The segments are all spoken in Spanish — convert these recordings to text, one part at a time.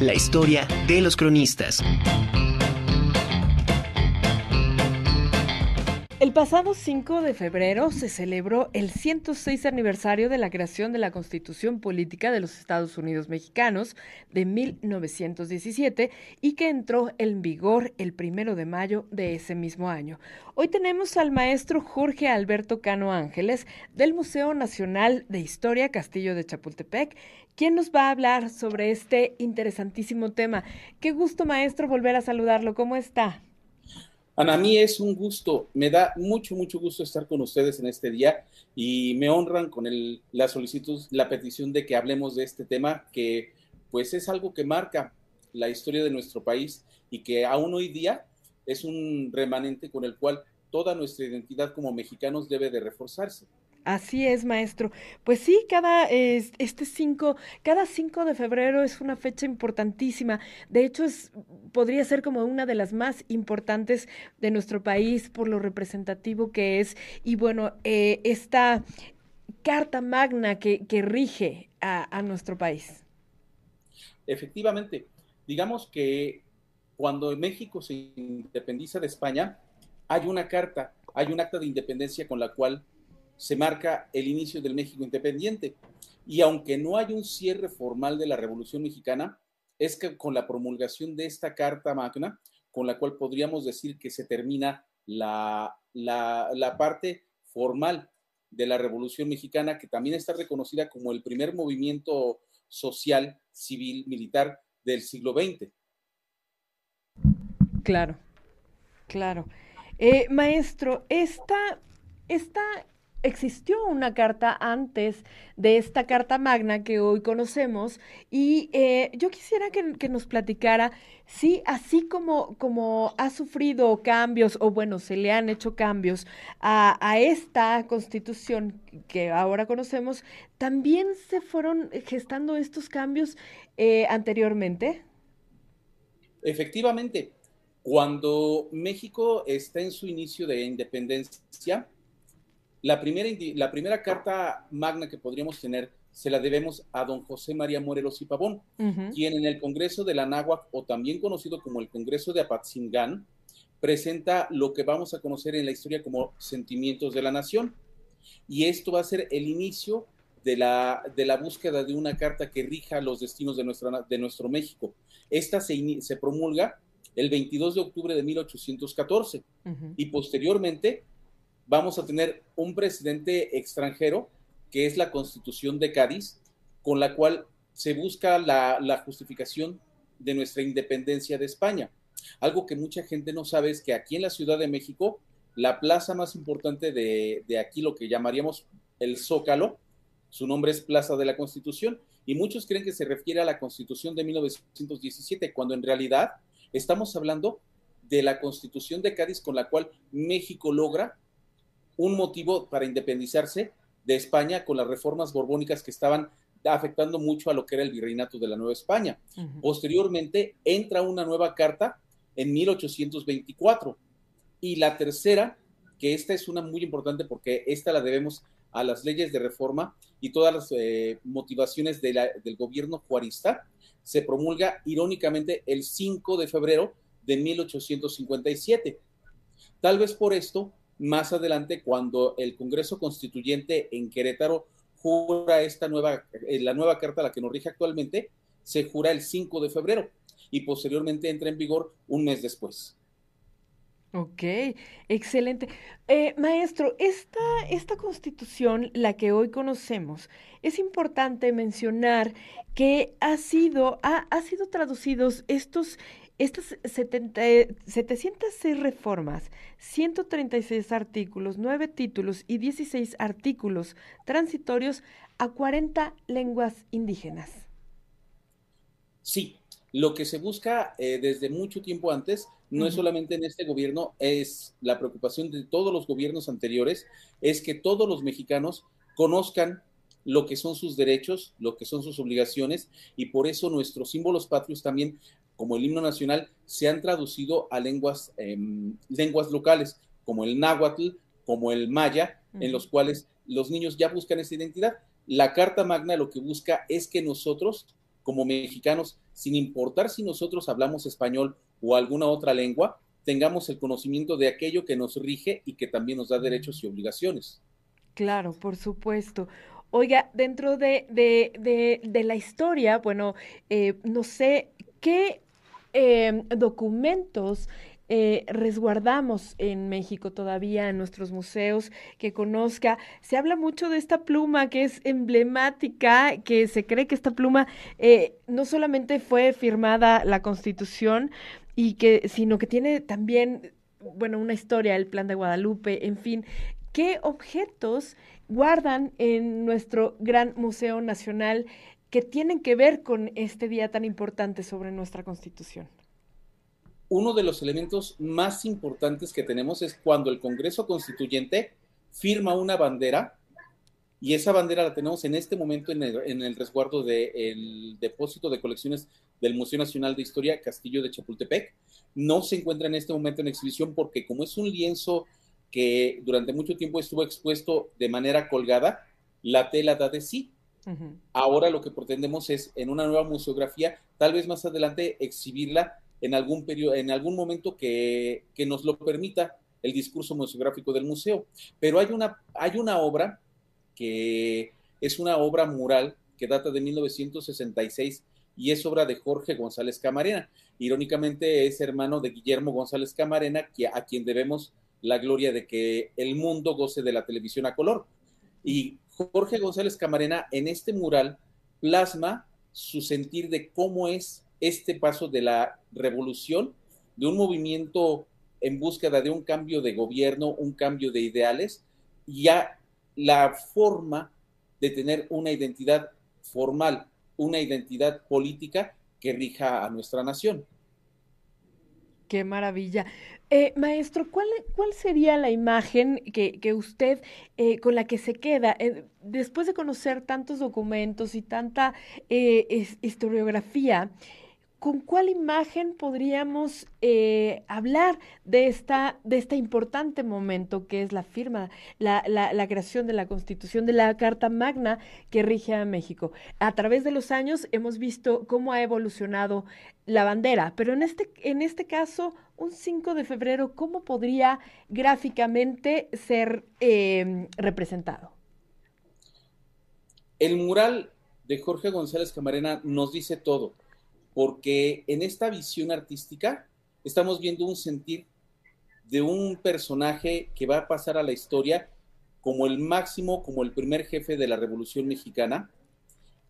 La historia de los cronistas. El pasado 5 de febrero se celebró el 106 aniversario de la creación de la Constitución Política de los Estados Unidos Mexicanos de 1917 y que entró en vigor el primero de mayo de ese mismo año. Hoy tenemos al maestro Jorge Alberto Cano Ángeles del Museo Nacional de Historia Castillo de Chapultepec, quien nos va a hablar sobre este interesantísimo tema. Qué gusto, maestro, volver a saludarlo. ¿Cómo está? Ana, a mí es un gusto, me da mucho, mucho gusto estar con ustedes en este día y me honran con el, la solicitud, la petición de que hablemos de este tema que pues es algo que marca la historia de nuestro país y que aún hoy día es un remanente con el cual toda nuestra identidad como mexicanos debe de reforzarse. Así es, maestro. Pues sí, cada este 5, cada 5 de febrero es una fecha importantísima. De hecho, es podría ser como una de las más importantes de nuestro país por lo representativo que es. Y bueno, eh, esta carta magna que, rige a, a nuestro país. Efectivamente, digamos que cuando México se independiza de España, hay una carta, hay un acta de independencia con la cual se marca el inicio del México independiente. Y aunque no hay un cierre formal de la Revolución Mexicana, es que con la promulgación de esta Carta Magna, con la cual podríamos decir que se termina la, la, parte formal de la Revolución Mexicana, que también está reconocida como el primer movimiento social, civil, militar del siglo XX. Claro, claro. Eh, maestro, esta, esta existió una carta antes de esta carta magna que hoy conocemos y eh, yo quisiera que, nos platicara si así como, como ha sufrido cambios o bueno, se le han hecho cambios a, esta constitución que ahora conocemos, también se fueron gestando estos cambios eh, anteriormente. Efectivamente, cuando México está en su inicio de independencia, la primera, la primera carta magna que podríamos tener se la debemos a don José María Morelos y Pavón, quien en el Congreso de la Náhuac, o también conocido como el Congreso de Apatzingán, presenta lo que vamos a conocer en la historia como sentimientos de la nación. Y esto va a ser el inicio de la, de la búsqueda de una carta que rija los destinos de, nuestra, de nuestro México. Esta se, se promulga el 22 de octubre de 1814 y posteriormente vamos a tener un presidente extranjero, que es la Constitución de Cádiz, con la cual se busca la, justificación de nuestra independencia de España. Algo que mucha gente no sabe es que aquí en la Ciudad de México, la plaza más importante de, aquí, lo que llamaríamos el Zócalo, su nombre es Plaza de la Constitución, y muchos creen que se refiere a la Constitución de 1917, cuando en realidad estamos hablando de la Constitución de Cádiz con la cual México logra un motivo para independizarse de España con las reformas borbónicas que estaban afectando mucho a lo que era el virreinato de la Nueva España. Posteriormente entra una nueva carta en 1824 y la tercera, que esta es una muy importante porque esta la debemos a las leyes de reforma y todas las eh, motivaciones del gobierno juarista, se promulga irónicamente el 5 de febrero de 1857. Tal vez por esto más adelante cuando el Congreso Constituyente en Querétaro jura esta nueva, eh, la nueva carta, la que nos rige actualmente, se jura el 5 de febrero y posteriormente entra en vigor un mes después. Ok, excelente. Eh, maestro, esta, esta constitución, la que hoy conocemos, es importante mencionar que ha sido, ha, ha sido traducidos estos estas 706 reformas, 136 artículos, 9 títulos y 16 artículos transitorios a 40 lenguas indígenas. Sí, lo que se busca eh, desde mucho tiempo antes, no es solamente en este gobierno, es la preocupación de todos los gobiernos anteriores, es que todos los mexicanos conozcan lo que son sus derechos, lo que son sus obligaciones, y por eso nuestros símbolos patrios también como el himno nacional, se han traducido a lenguas, em, lenguas locales, como el náhuatl, como el maya, en los cuales los niños ya buscan esa identidad. La Carta Magna lo que busca es que nosotros como mexicanos, sin importar si nosotros hablamos español o alguna otra lengua, tengamos el conocimiento de aquello que nos rige y que también nos da derechos y obligaciones. Claro, por supuesto. Oiga, dentro de, de, de, la historia, bueno, eh, no sé qué eh, documentos eh, resguardamos en México todavía, en nuestros museos, que conozca. Se habla mucho de esta pluma que es emblemática, que se cree que esta pluma eh, no solamente fue firmada la Constitución, y que, sino que tiene también, bueno, una historia, el Plan de Guadalupe, en fin. ¿Qué objetos guardan en nuestro gran Museo Nacional que tienen que ver con este día tan importante sobre nuestra Constitución? uno de los elementos más importantes que tenemos es cuando el Congreso Constituyente firma una bandera, y esa bandera la tenemos en este momento en el, resguardo del depósito de colecciones del Museo Nacional de Historia Castillo de Chapultepec. No se encuentra en este momento en exhibición porque como es un lienzo que durante mucho tiempo estuvo expuesto de manera colgada, la tela da de sí. Ahora lo que pretendemos es en una nueva museografía, tal vez más adelante exhibirla en algún, periodo, en algún momento que, nos lo permita el discurso museográfico del museo. Pero hay una, hay una obra que es una obra mural que data de 1966 y es obra de Jorge González Camarena. Irónicamente es hermano de Guillermo González Camarena, a quien debemos la gloria de que el mundo goce de la televisión a color. Y Jorge González Camarena en este mural plasma su sentir de cómo es este paso de la revolución, de un movimiento en búsqueda de un cambio de gobierno, un cambio de ideales, y ya la forma de tener una identidad formal, una identidad política que rija a nuestra nación. Qué maravilla. Eh, maestro, ¿cuál, ¿cuál, sería la imagen que, que usted, eh, con la que se queda, eh, después de conocer tantos documentos y tanta historiografía? ¿Con cuál imagen podríamos eh, hablar de, esta, de este importante momento que es la firma, la, la, creación de la Constitución, de la Carta Magna que rige a México? A través de los años hemos visto cómo ha evolucionado la bandera, pero en este, en este caso, un 5 de febrero, ¿cómo podría gráficamente ser eh, representado? El mural de Jorge González Camarena nos dice todo porque en esta visión artística estamos viendo un sentir de un personaje que va a pasar a la historia como el máximo, como el primer jefe de la Revolución Mexicana,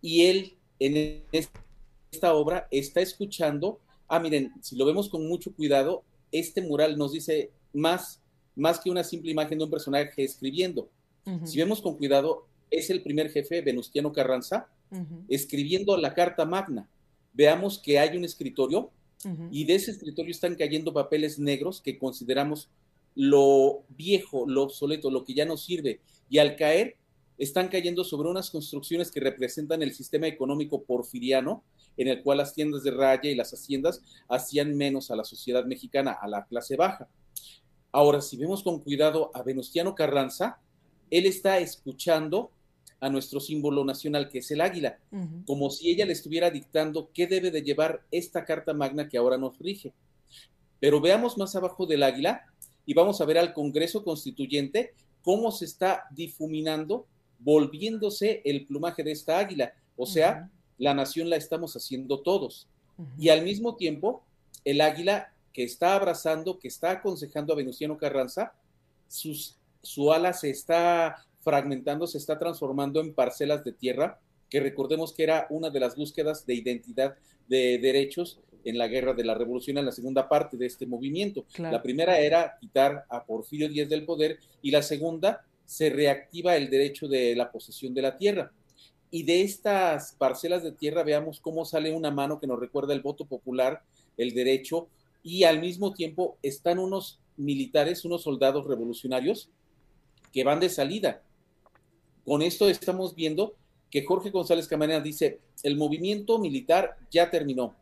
y él en esta obra está escuchando, ah, miren, si lo vemos con mucho cuidado, este mural nos dice más, más que una simple imagen de un personaje escribiendo. Si vemos con cuidado, es el primer jefe, Venustiano Carranza, escribiendo la Carta Magna veamos que hay un escritorio y de ese escritorio están cayendo papeles negros que consideramos lo viejo, lo obsoleto, lo que ya no sirve. Y al caer, están cayendo sobre unas construcciones que representan el sistema económico porfiriano, en el cual las tiendas de raya y las haciendas hacían menos a la sociedad mexicana, a la clase baja. Ahora, si vemos con cuidado a Venustiano Carranza, él está escuchando a nuestro símbolo nacional, que es el águila, como si ella le estuviera dictando qué debe de llevar esta Carta Magna que ahora nos rige. Pero veamos más abajo del águila y vamos a ver al Congreso Constituyente cómo se está difuminando, volviéndose el plumaje de esta águila. O sea, la nación la estamos haciendo todos. Y al mismo tiempo, el águila que está abrazando, que está aconsejando a Venustiano Carranza, sus, su ala se está fragmentando, se está transformando en parcelas de tierra, que recordemos que era una de las búsquedas de identidad de derechos en la guerra de la revolución en la segunda parte de este movimiento. La primera era quitar a Porfirio Díaz del poder y la segunda se reactiva el derecho de la posesión de la tierra. Y de estas parcelas de tierra veamos cómo sale una mano que nos recuerda el voto popular, el derecho, y al mismo tiempo están unos militares, unos soldados revolucionarios que van de salida con esto estamos viendo que Jorge González Camarena dice, el movimiento militar ya terminó.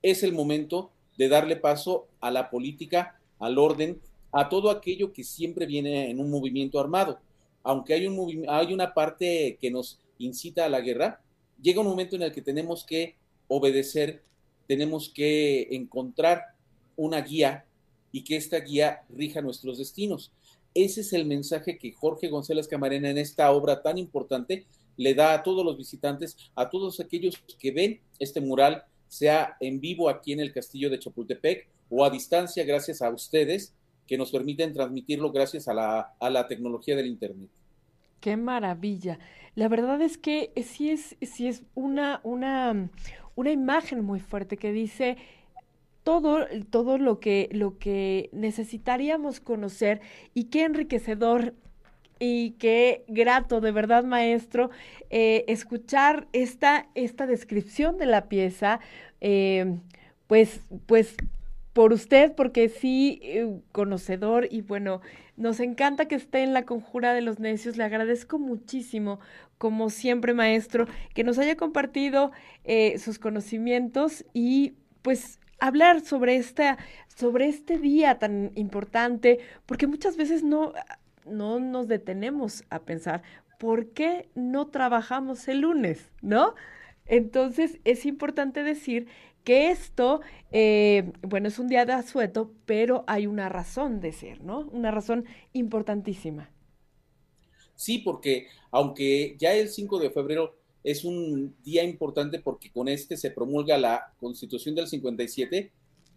Es el momento de darle paso a la política, al orden, a todo aquello que siempre viene en un movimiento armado. Aunque hay, un hay una parte que nos incita a la guerra, llega un momento en el que tenemos que obedecer, tenemos que encontrar una guía y que esta guía rija nuestros destinos. Ese es el mensaje que Jorge González Camarena en esta obra tan importante le da a todos los visitantes, a todos aquellos que ven este mural, sea en vivo aquí en el castillo de Chapultepec o a distancia gracias a ustedes que nos permiten transmitirlo gracias a la, tecnología del Internet. Qué maravilla. La verdad es que sí es, sí es una, una, una imagen muy fuerte que dice todo, todo lo, que, lo que necesitaríamos conocer y qué enriquecedor y qué grato, de verdad, maestro, eh, escuchar esta, esta descripción de la pieza, eh, pues, pues por usted, porque sí, eh, conocedor y bueno, nos encanta que esté en la conjura de los necios. Le agradezco muchísimo, como siempre, maestro, que nos haya compartido sus conocimientos y pues hablar sobre esta, sobre este día tan importante, porque muchas veces no, no nos detenemos a pensar, ¿por qué no trabajamos el lunes? ¿No? Entonces es importante decir que esto, eh, bueno, es un día de asueto, pero hay una razón de ser, ¿no? Una razón importantísima. Sí, porque aunque ya el 5 de febrero es un día importante porque con este se promulga la Constitución del 57,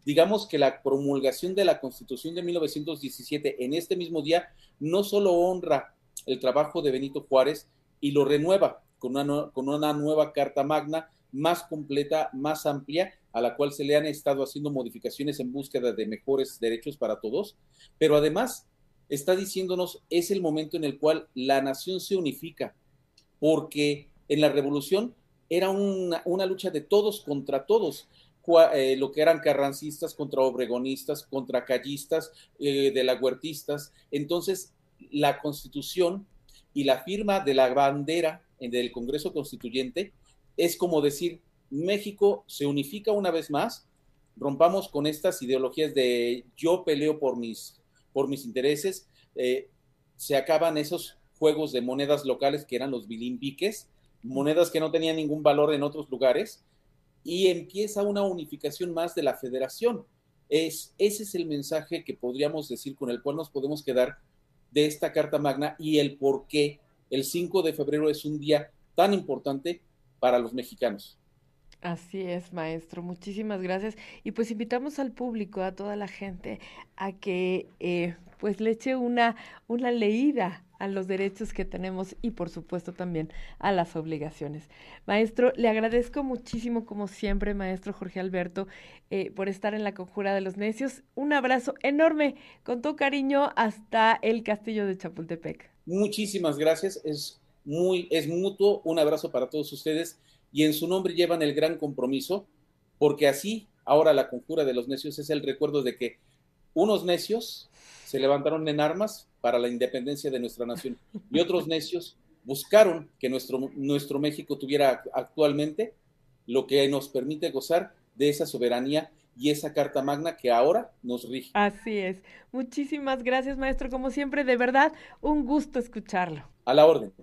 digamos que la promulgación de la Constitución de 1917 en este mismo día no solo honra el trabajo de Benito Juárez y lo renueva con una, con una nueva Carta Magna más completa, más amplia, a la cual se le han estado haciendo modificaciones en búsqueda de mejores derechos para todos, pero además está diciéndonos es el momento en el cual la nación se unifica, porque en la revolución era una, lucha de todos contra todos. Eh, lo que eran carrancistas contra obregonistas, contra callistas, eh, de la huertistas. Entonces, la constitución y la firma de la bandera del Congreso Constituyente es como decir, México se unifica una vez más, rompamos con estas ideologías de yo peleo por mis, por mis intereses, eh, se acaban esos juegos de monedas locales que eran los bilimbiques, monedas que no tenían ningún valor en otros lugares, y empieza una unificación más de la federación. Es, ese es el mensaje que podríamos decir con el cual nos podemos quedar de esta Carta Magna y el por qué el 5 de febrero es un día tan importante para los mexicanos. Así es, maestro. Muchísimas gracias. Y pues invitamos al público, a toda la gente, a que eh, pues le eche una, una leída a los derechos que tenemos y por supuesto también a las obligaciones. Maestro, le agradezco muchísimo como siempre, maestro Jorge Alberto, eh, por estar en la conjura de los necios. Un abrazo enorme, con todo cariño, hasta el castillo de Chapultepec. Muchísimas gracias, es muy, es mutuo, un abrazo para todos ustedes y en su nombre llevan el gran compromiso, porque así ahora la conjura de los necios es el recuerdo de que unos necios se levantaron en armas para la independencia de nuestra nación y otros necios buscaron que nuestro, nuestro México tuviera actualmente lo que nos permite gozar de esa soberanía y esa Carta Magna que ahora nos rige. Así es. Muchísimas gracias, maestro. Como siempre, de verdad, un gusto escucharlo. A la orden.